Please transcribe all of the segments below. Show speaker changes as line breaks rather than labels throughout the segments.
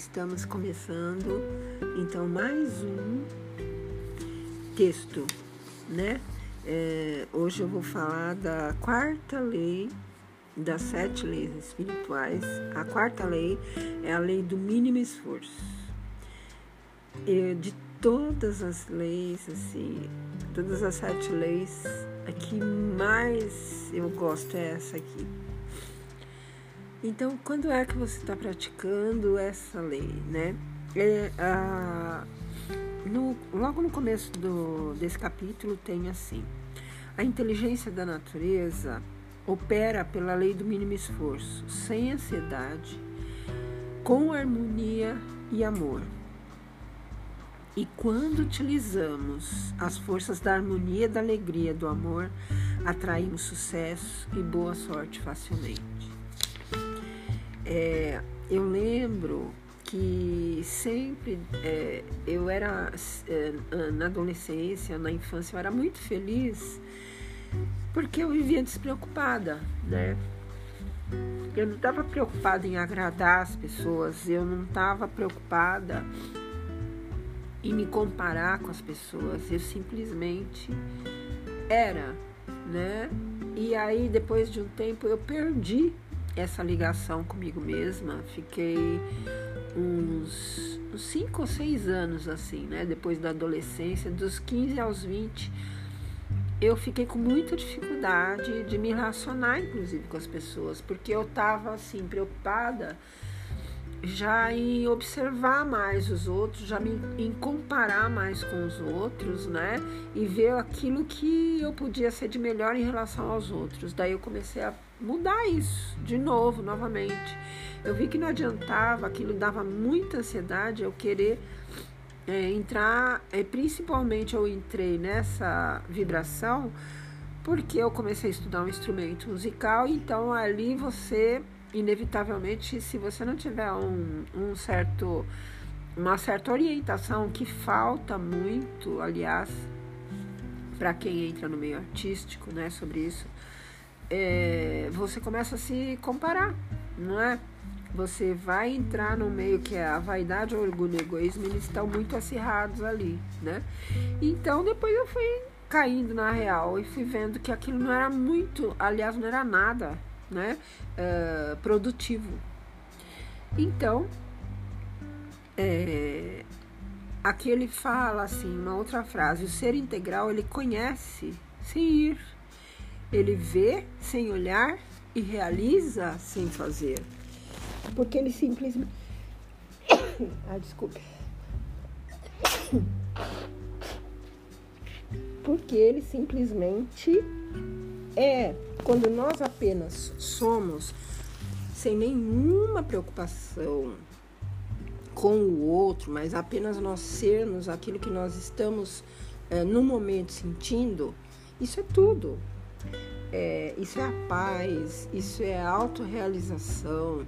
estamos começando então mais um texto, né? É, hoje eu vou falar da quarta lei das sete leis espirituais. A quarta lei é a lei do mínimo esforço. E de todas as leis, assim, todas as sete leis, a que mais eu gosto é essa aqui então, quando é que você está praticando essa lei, né? É, no, logo no começo do, desse capítulo tem assim: a inteligência da natureza opera pela lei do mínimo esforço, sem ansiedade, com harmonia e amor. E quando utilizamos as forças da harmonia, da alegria, do amor, atraímos sucesso e boa sorte facilmente. É, eu lembro que sempre é, eu era é, na adolescência, na infância, eu era muito feliz porque eu vivia despreocupada, né? Eu não estava preocupada em agradar as pessoas, eu não estava preocupada em me comparar com as pessoas, eu simplesmente era, né? E aí depois de um tempo eu perdi essa ligação comigo mesma. Fiquei uns 5 ou 6 anos assim, né? Depois da adolescência, dos 15 aos 20, eu fiquei com muita dificuldade de me relacionar, inclusive, com as pessoas, porque eu estava assim, preocupada já em observar mais os outros, já me, em comparar mais com os outros, né? E ver aquilo que eu podia ser de melhor em relação aos outros. Daí eu comecei a mudar isso de novo, novamente. Eu vi que não adiantava, aquilo dava muita ansiedade eu querer é, entrar, é, principalmente eu entrei nessa vibração porque eu comecei a estudar um instrumento musical, então ali você inevitavelmente, se você não tiver um, um certo, uma certa orientação que falta muito, aliás, para quem entra no meio artístico, né, sobre isso, é, você começa a se comparar, não é? Você vai entrar no meio que é a vaidade, o orgulho e o egoísmo, eles estão muito acirrados ali, né? Então depois eu fui caindo na real e fui vendo que aquilo não era muito, aliás, não era nada né, uh, produtivo. Então, é, aqui ele fala assim, uma outra frase: o ser integral ele conhece sem ir, ele vê sem olhar e realiza sem fazer, porque ele simplesmente. ah, desculpe. Porque ele simplesmente é quando nós apenas somos sem nenhuma preocupação com o outro, mas apenas nós sermos aquilo que nós estamos é, no momento sentindo, isso é tudo. É, isso é a paz, isso é a autorrealização,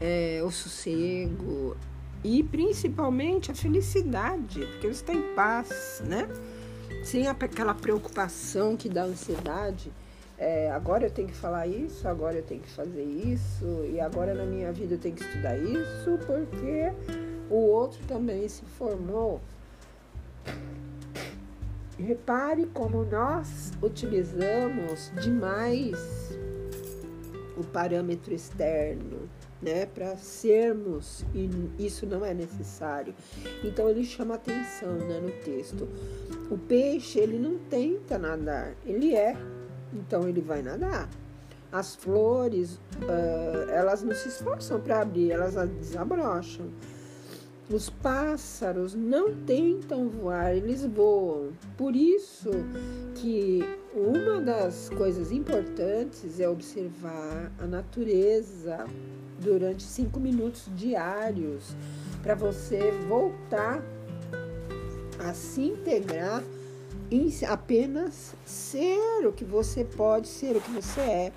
é o sossego e principalmente a felicidade, porque você está em paz, né? Sem aquela preocupação que dá ansiedade é, agora eu tenho que falar isso, agora eu tenho que fazer isso, e agora na minha vida eu tenho que estudar isso, porque o outro também se formou. Repare como nós utilizamos demais o parâmetro externo, né, para sermos e isso não é necessário. Então ele chama atenção, né, no texto. O peixe ele não tenta nadar, ele é então ele vai nadar. As flores, uh, elas não se esforçam para abrir, elas desabrocham. Os pássaros não tentam voar, eles voam. Por isso que uma das coisas importantes é observar a natureza durante cinco minutos diários para você voltar a se integrar em apenas ser o que você pode ser, o que você é.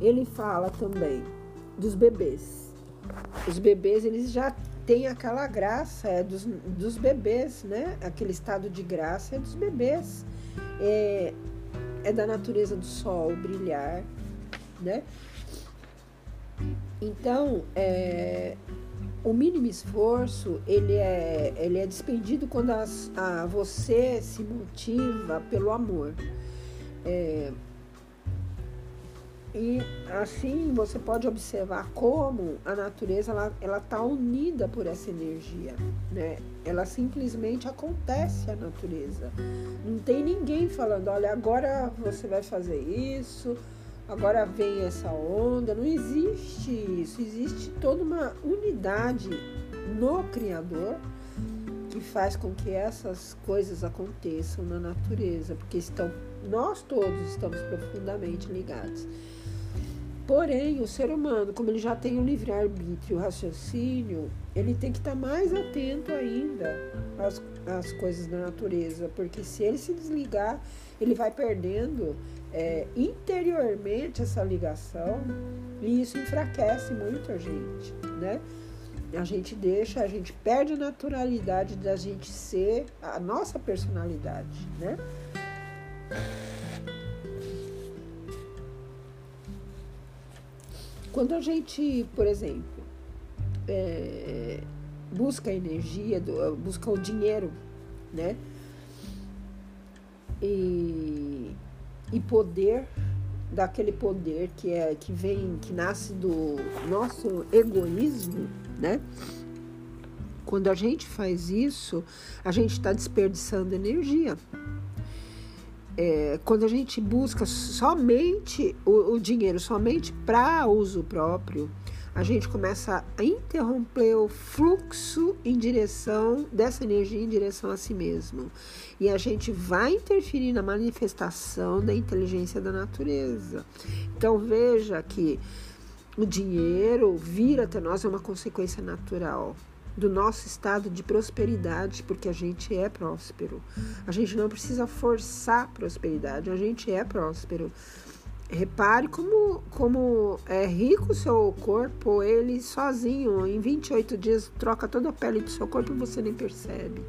Ele fala também dos bebês. Os bebês, eles já têm aquela graça é dos, dos bebês, né? Aquele estado de graça é dos bebês. É, é da natureza do sol brilhar, né? Então, é, o mínimo esforço ele é, ele é despendido quando as, a, você se motiva pelo amor. É, e assim você pode observar como a natureza ela ela está unida por essa energia, né? Ela simplesmente acontece a natureza. Não tem ninguém falando, olha, agora você vai fazer isso, agora vem essa onda. Não existe isso. Existe toda uma unidade no Criador que faz com que essas coisas aconteçam na natureza, porque estão nós todos estamos profundamente ligados. Porém, o ser humano, como ele já tem o livre-arbítrio o raciocínio, ele tem que estar mais atento ainda às, às coisas da natureza, porque se ele se desligar, ele vai perdendo é, interiormente essa ligação e isso enfraquece muito a gente, né? A gente deixa, a gente perde a naturalidade da gente ser a nossa personalidade, né? Quando a gente, por exemplo, é, busca energia, busca o dinheiro, né? E, e poder, daquele poder que é que vem, que nasce do nosso egoísmo, né? Quando a gente faz isso, a gente está desperdiçando energia é, quando a gente busca somente o, o dinheiro, somente para uso próprio, a gente começa a interromper o fluxo em direção dessa energia em direção a si mesmo. E a gente vai interferir na manifestação da inteligência da natureza. Então veja que o dinheiro vir até nós é uma consequência natural do nosso estado de prosperidade, porque a gente é próspero. A gente não precisa forçar prosperidade, a gente é próspero. Repare como, como é rico o seu corpo, ele sozinho, em 28 dias, troca toda a pele do seu corpo e você nem percebe.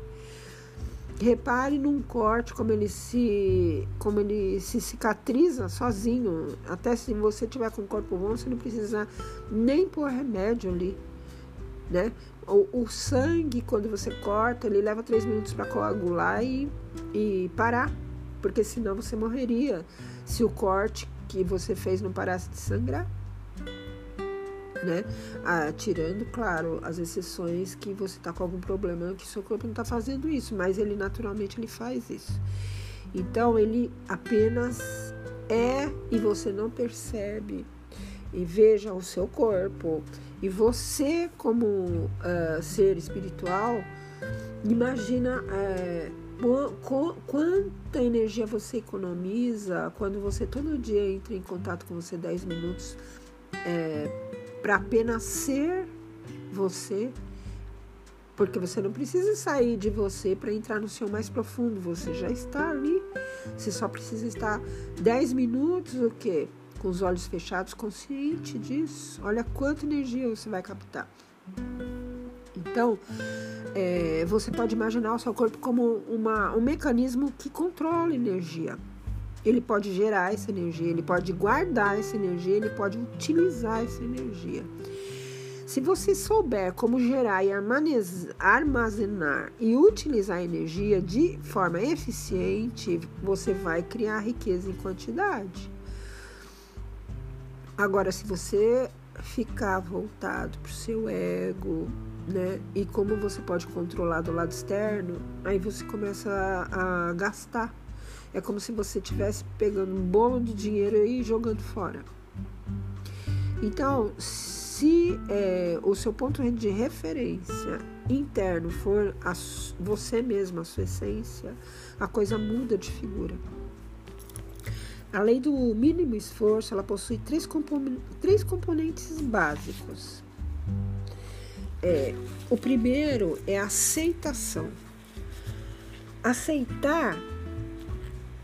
Repare num corte como ele se como ele se cicatriza sozinho. Até se você tiver com o corpo bom, você não precisa nem pôr remédio ali, né? O, o, sangue, quando você corta, ele leva três minutos para coagular e, e parar, porque senão você morreria se o corte que você fez não parasse de sangrar. Né? Ah, tirando, claro, as exceções que você está com algum problema, que seu corpo não está fazendo isso, mas ele naturalmente ele faz isso. Então ele apenas é e você não percebe e veja o seu corpo e você como uh, ser espiritual imagina uh, quanta energia você economiza quando você todo dia entra em contato com você 10 minutos é, para apenas ser você porque você não precisa sair de você para entrar no seu mais profundo, você já está ali. Você só precisa estar 10 minutos o quê? Com os olhos fechados, consciente disso. Olha quanta energia você vai captar. Então, é, você pode imaginar o seu corpo como uma, um mecanismo que controla energia. Ele pode gerar essa energia, ele pode guardar essa energia, ele pode utilizar essa energia. Se você souber como gerar e armazenar e utilizar energia de forma eficiente, você vai criar riqueza em quantidade. Agora, se você ficar voltado para o seu ego, né? E como você pode controlar do lado externo, aí você começa a, a gastar. É como se você estivesse pegando um bolo de dinheiro e jogando fora. Então, se é, o seu ponto de referência interno for a, você mesmo, a sua essência, a coisa muda de figura. A lei do mínimo esforço ela possui três, compon três componentes básicos. É, o primeiro é a aceitação. Aceitar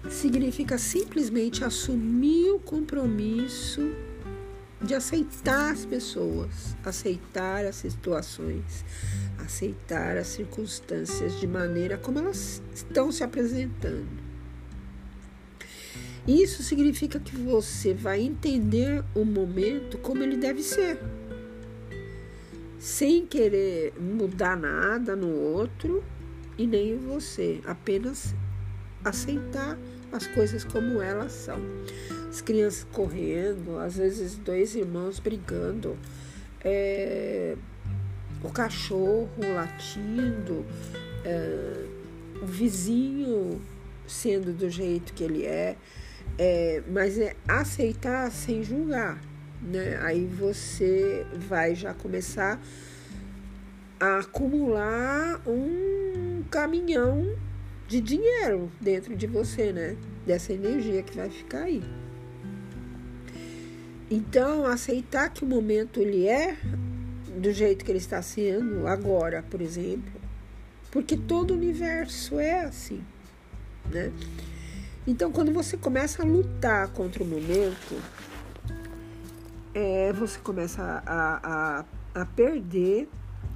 significa simplesmente assumir o compromisso de aceitar as pessoas, aceitar as situações, aceitar as circunstâncias de maneira como elas estão se apresentando. Isso significa que você vai entender o momento como ele deve ser. sem querer mudar nada no outro e nem em você, apenas aceitar as coisas como elas são. As crianças correndo, às vezes dois irmãos brigando, é, o cachorro latindo, é, o vizinho sendo do jeito que ele é, é, mas é aceitar sem julgar né? Aí você vai já começar a acumular um caminhão de dinheiro dentro de você, né? Dessa energia que vai ficar aí. Então, aceitar que o momento ele é do jeito que ele está sendo agora, por exemplo, porque todo o universo é assim, né? Então, quando você começa a lutar contra o momento, é, você começa a, a, a perder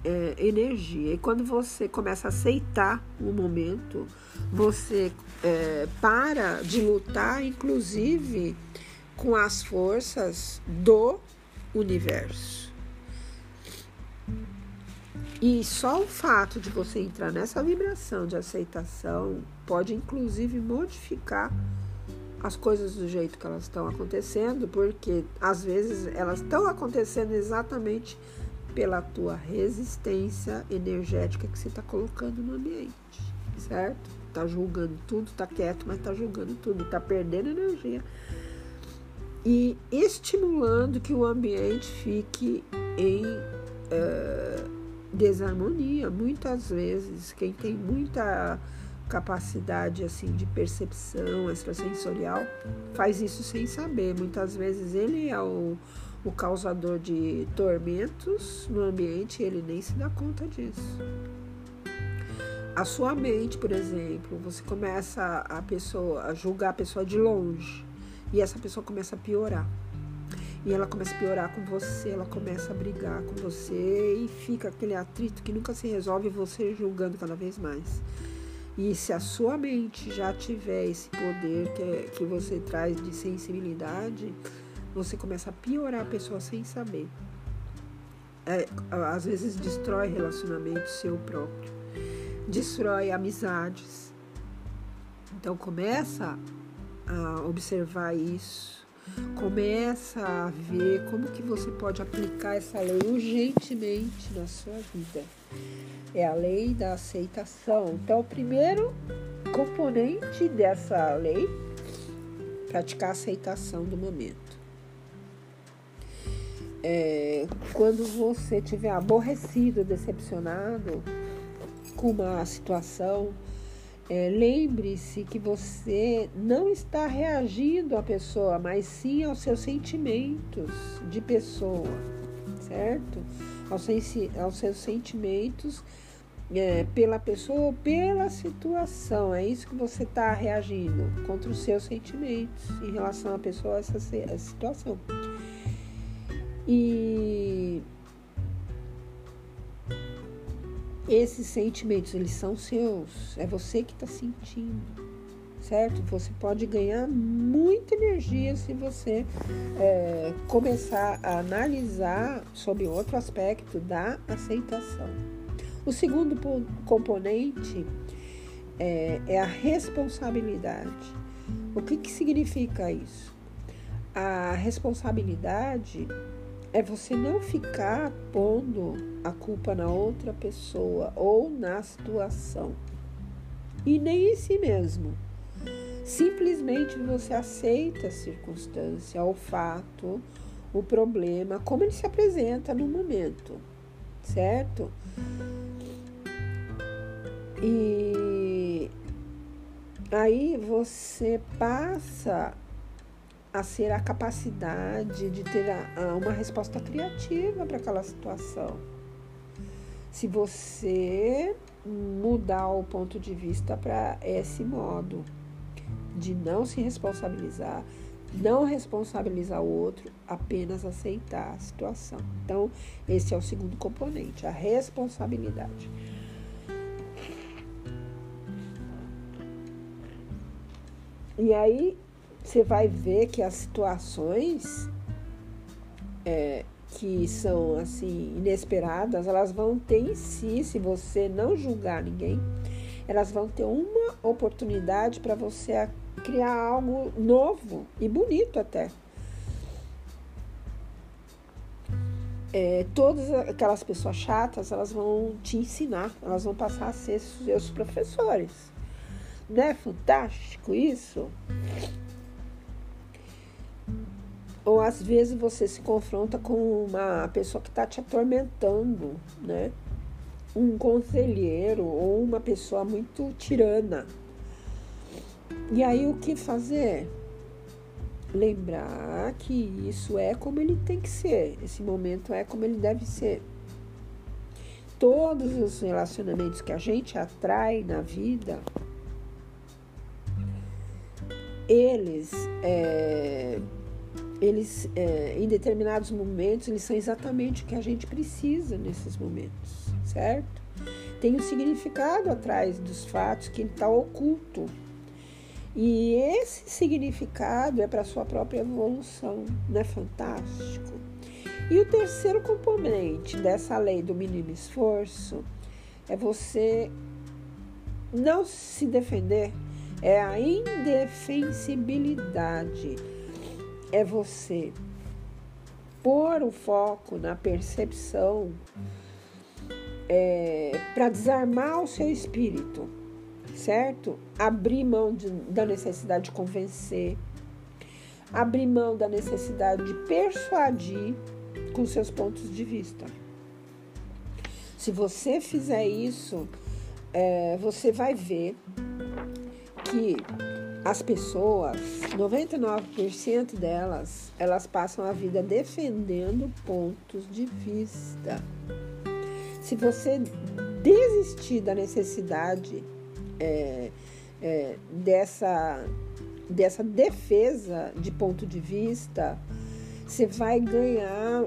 é, energia. E quando você começa a aceitar o momento, você é, para de lutar, inclusive com as forças do universo. E só o fato de você entrar nessa vibração de aceitação pode, inclusive, modificar as coisas do jeito que elas estão acontecendo, porque às vezes elas estão acontecendo exatamente pela tua resistência energética que você está colocando no ambiente, certo? Tá julgando tudo, tá quieto, mas tá julgando tudo, tá perdendo energia e estimulando que o ambiente fique em uh, desarmonia. Muitas vezes, quem tem muita capacidade assim de percepção extrasensorial faz isso sem saber. Muitas vezes ele é o, o causador de tormentos no ambiente e ele nem se dá conta disso. A sua mente, por exemplo, você começa a pessoa a julgar a pessoa de longe e essa pessoa começa a piorar. E ela começa a piorar com você, ela começa a brigar com você e fica aquele atrito que nunca se resolve, você julgando cada vez mais. E se a sua mente já tiver esse poder que, é, que você traz de sensibilidade, você começa a piorar a pessoa sem saber. É, às vezes destrói relacionamento seu próprio, destrói amizades. Então começa a observar isso, começa a ver como que você pode aplicar essa lei urgentemente na sua vida é a lei da aceitação. Então, o primeiro componente dessa lei, praticar a aceitação do momento. É, quando você estiver aborrecido, decepcionado com uma situação, é, lembre-se que você não está reagindo à pessoa, mas sim aos seus sentimentos de pessoa, certo? Aos, aos seus sentimentos é, pela pessoa pela situação. É isso que você está reagindo contra os seus sentimentos em relação à pessoa, essa, essa situação. E esses sentimentos, eles são seus, é você que está sentindo, certo? Você pode ganhar muita energia se você é, começar a analisar sobre outro aspecto da aceitação. O segundo componente é, é a responsabilidade. O que, que significa isso? A responsabilidade é você não ficar pondo a culpa na outra pessoa ou na situação e nem em si mesmo. Simplesmente você aceita a circunstância, o fato, o problema, como ele se apresenta no momento, certo? E aí você passa a ser a capacidade de ter a, uma resposta criativa para aquela situação. Se você mudar o ponto de vista para esse modo de não se responsabilizar, não responsabilizar o outro, apenas aceitar a situação. Então, esse é o segundo componente, a responsabilidade. E aí você vai ver que as situações é, que são assim inesperadas, elas vão ter em si, se você não julgar ninguém, elas vão ter uma oportunidade para você criar algo novo e bonito até. É, todas aquelas pessoas chatas, elas vão te ensinar, elas vão passar a ser seus professores. Não é fantástico isso? Ou às vezes você se confronta com uma pessoa que está te atormentando, né? Um conselheiro ou uma pessoa muito tirana. E aí o que fazer? Lembrar que isso é como ele tem que ser, esse momento é como ele deve ser. Todos os relacionamentos que a gente atrai na vida, eles é, eles, é, em determinados momentos, eles são exatamente o que a gente precisa nesses momentos, certo? Tem um significado atrás dos fatos que está oculto. E esse significado é para a sua própria evolução, não é fantástico? E o terceiro componente dessa lei do mínimo esforço é você não se defender, é a indefensibilidade é você pôr o foco na percepção é, para desarmar o seu espírito, certo? Abrir mão de, da necessidade de convencer, abrir mão da necessidade de persuadir com seus pontos de vista. Se você fizer isso, é, você vai ver que as pessoas, 99% delas, elas passam a vida defendendo pontos de vista. Se você desistir da necessidade é, é, dessa, dessa defesa de ponto de vista, você vai ganhar,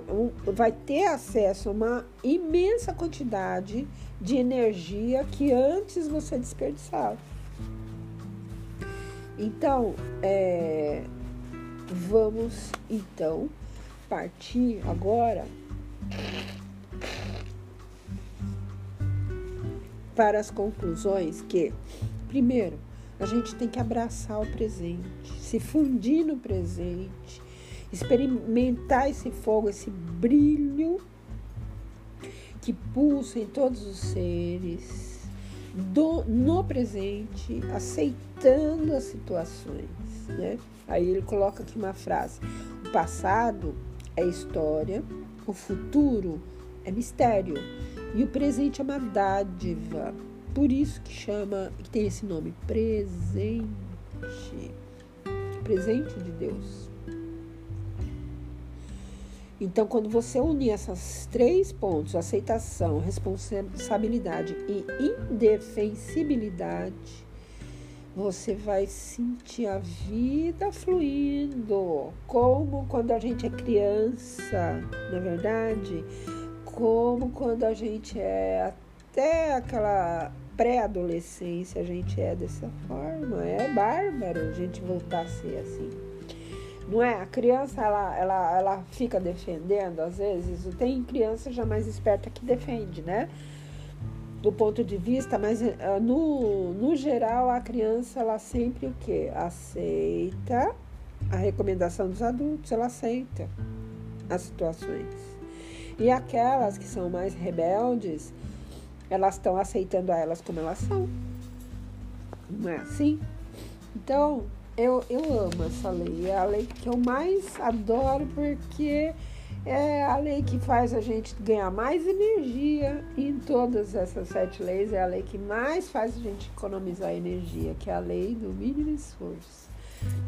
vai ter acesso a uma imensa quantidade de energia que antes você desperdiçava. Então, é, vamos então partir agora para as conclusões que, primeiro, a gente tem que abraçar o presente, se fundir no presente, experimentar esse fogo, esse brilho que pulsa em todos os seres do, no presente, aceitando as situações. Né? Aí ele coloca aqui uma frase: o passado é história, o futuro é mistério e o presente é uma dádiva. Por isso que chama, que tem esse nome, presente. Presente de Deus. Então, quando você unir esses três pontos, aceitação, responsabilidade e indefensibilidade, você vai sentir a vida fluindo, como quando a gente é criança, na é verdade, como quando a gente é até aquela pré-adolescência, a gente é dessa forma. É bárbaro a gente voltar a ser assim não é? A criança, ela, ela, ela fica defendendo, às vezes, tem criança já mais esperta que defende, né? Do ponto de vista, mas eh, no, no geral, a criança, ela sempre o quê? Aceita a recomendação dos adultos, ela aceita as situações. E aquelas que são mais rebeldes, elas estão aceitando elas como elas são. Não é assim? Então, eu, eu amo essa lei. É a lei que eu mais adoro porque é a lei que faz a gente ganhar mais energia. E em todas essas sete leis é a lei que mais faz a gente economizar energia, que é a lei do mínimo esforço.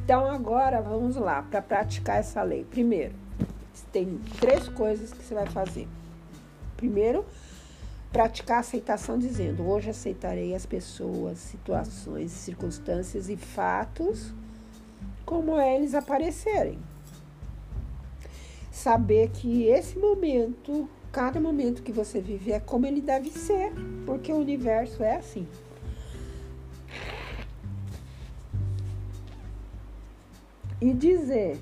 Então agora vamos lá para praticar essa lei. Primeiro, tem três coisas que você vai fazer. Primeiro, praticar aceitação dizendo: hoje aceitarei as pessoas, situações, circunstâncias e fatos como eles aparecerem. Saber que esse momento, cada momento que você vive é como ele deve ser, porque o universo é assim. E dizer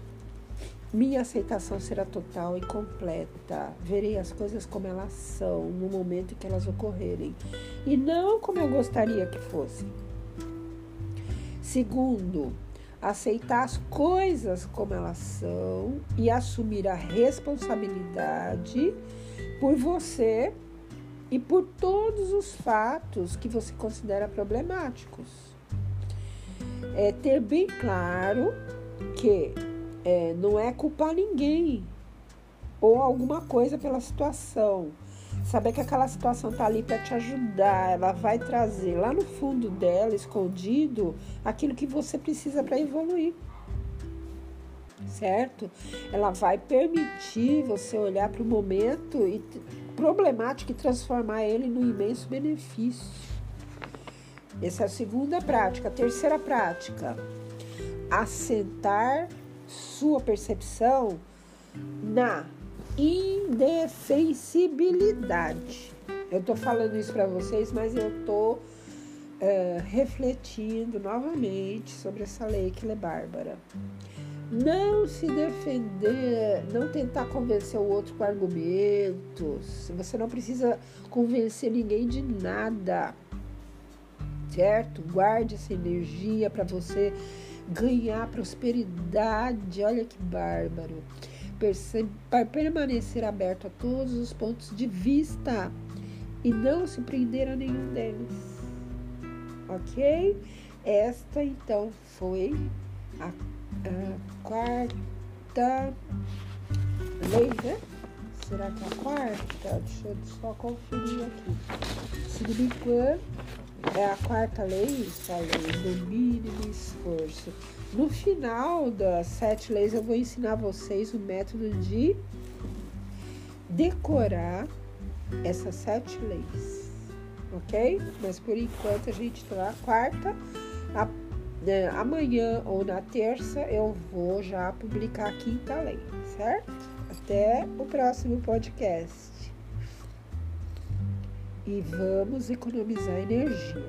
minha aceitação será total e completa. Verei as coisas como elas são no momento em que elas ocorrerem e não como eu gostaria que fossem. Segundo, aceitar as coisas como elas são e assumir a responsabilidade por você e por todos os fatos que você considera problemáticos. É ter bem claro que é, não é culpar ninguém ou alguma coisa pela situação. Saber que aquela situação tá ali para te ajudar, ela vai trazer lá no fundo dela, escondido, aquilo que você precisa para evoluir. Certo? Ela vai permitir você olhar para o momento e problemático e transformar ele num imenso benefício. Essa é a segunda prática. A terceira prática, assentar sua percepção na indefensibilidade. Eu tô falando isso para vocês, mas eu tô uh, refletindo novamente sobre essa lei que é bárbara. Não se defender, não tentar convencer o outro com argumentos. Você não precisa convencer ninguém de nada, certo? Guarde essa energia para você ganhar prosperidade. Olha que bárbaro. Para permanecer aberto a todos os pontos de vista e não se prender a nenhum deles. Ok? Esta então foi a a quarta lei, né? Será que é a quarta? Deixa eu só conferir aqui. Engano, é a quarta lei, isso lei do mínimo esforço. No final das sete leis, eu vou ensinar vocês o método de decorar essas sete leis, ok? Mas por enquanto a gente está na quarta. A né, amanhã ou na terça eu vou já publicar a quinta lei, certo? Até o próximo podcast. E vamos economizar energia.